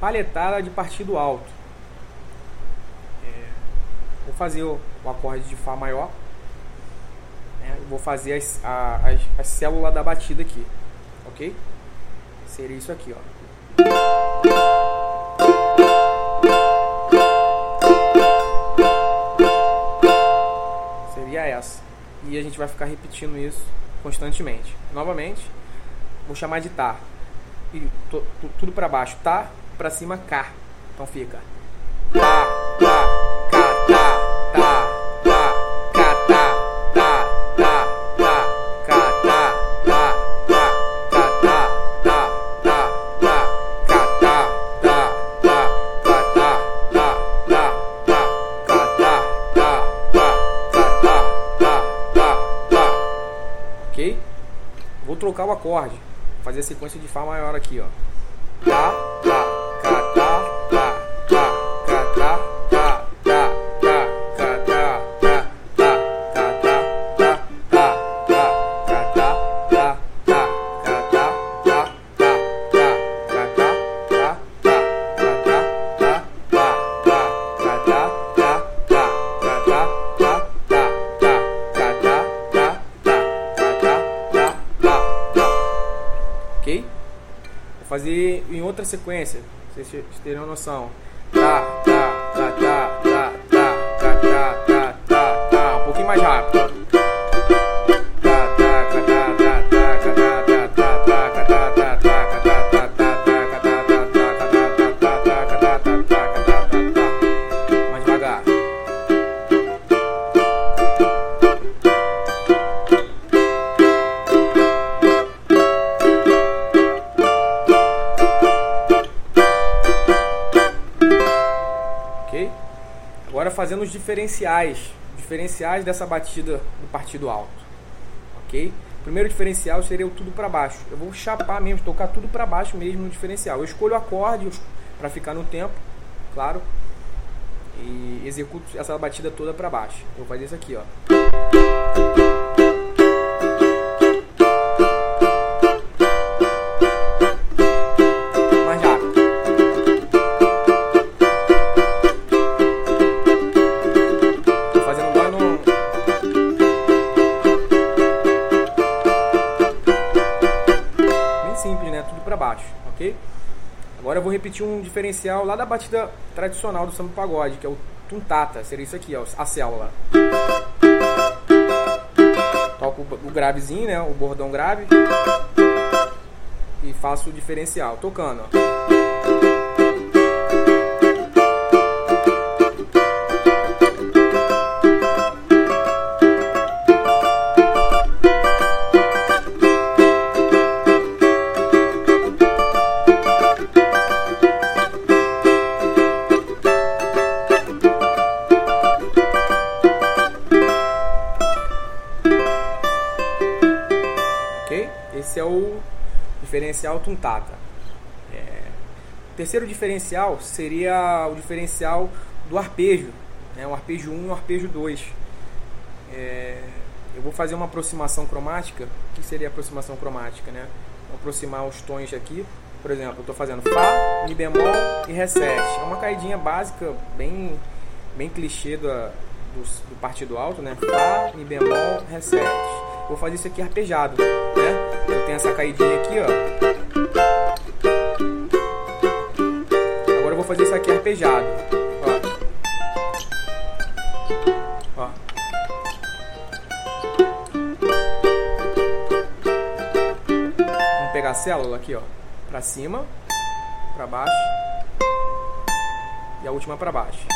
palhetada de partido alto. É, vou fazer o, o, acorde de Fá maior. Né? Vou fazer as, a, as, as células da batida aqui. Ok? Seria isso aqui, ó. Seria essa. E a gente vai ficar repetindo isso constantemente. Novamente, vou chamar de Tá. E tudo para baixo. Tá, para cima, Cá. Então fica. Tá, tá, tá, tá, tá, Cá, tá, tá, tá, tá, Cá, tá, tá, tá, Cá, tá, tá, tá, tá, Cá, tá, tá, tá, Cá, tá, tá, tá, tá, Cá, tá, tá, tá, Cá, tá, tá, tá, tá. Ok? Vou trocar o acorde fazer a sequência de Fá maior aqui, ó. Tá, fazer em outra sequência, vocês terem noção. Tá, tá, tá, tá, tá, tá, tá, tá, tá, tá, tá, um pouquinho mais rápido. Agora fazendo os diferenciais, diferenciais dessa batida do partido alto. Ok? Primeiro diferencial seria o tudo para baixo. Eu vou chapar mesmo, tocar tudo para baixo mesmo no diferencial. Eu escolho o acorde para ficar no tempo, claro, e executo essa batida toda para baixo. Eu vou fazer isso aqui, ó. Ok? Agora eu vou repetir um diferencial lá da batida tradicional do samba pagode, que é o tuntata. Seria isso aqui, ó, a célula. Toco o gravezinho, né? O bordão grave. E faço o diferencial, tocando, ó. Esse é o diferencial tuntata. É, O terceiro diferencial seria o diferencial do arpejo, né? o arpejo 1 e o arpejo 2. É, Eu vou fazer uma aproximação cromática. O que seria aproximação cromática? Né? Vou aproximar os tons aqui. Por exemplo, eu estou fazendo Fá, Mi bemol e Ré 7. É uma caidinha básica, bem, bem clichê da, do, do partido alto, né? Fá, Mi bemol, Ré 7. Vou fazer isso aqui arpejado, né? Eu tenho essa caidinha aqui, ó. Agora eu vou fazer isso aqui arpejado. Ó. Ó. Vamos pegar a célula aqui, ó. Pra cima, pra baixo. E a última pra baixo.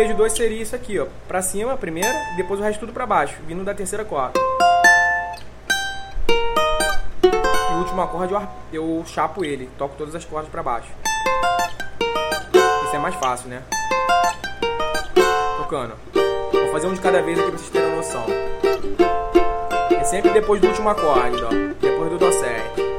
Arpejo 2 seria isso aqui, ó. Pra cima, a primeira, e depois o resto tudo pra baixo, vindo da terceira corda. E o último acorde eu, eu chapo ele, toco todas as cordas pra baixo. Isso é mais fácil, né? tocando. Vou fazer um de cada vez aqui pra vocês terem noção. É sempre depois do último acorde, ó. Depois do Dó 7.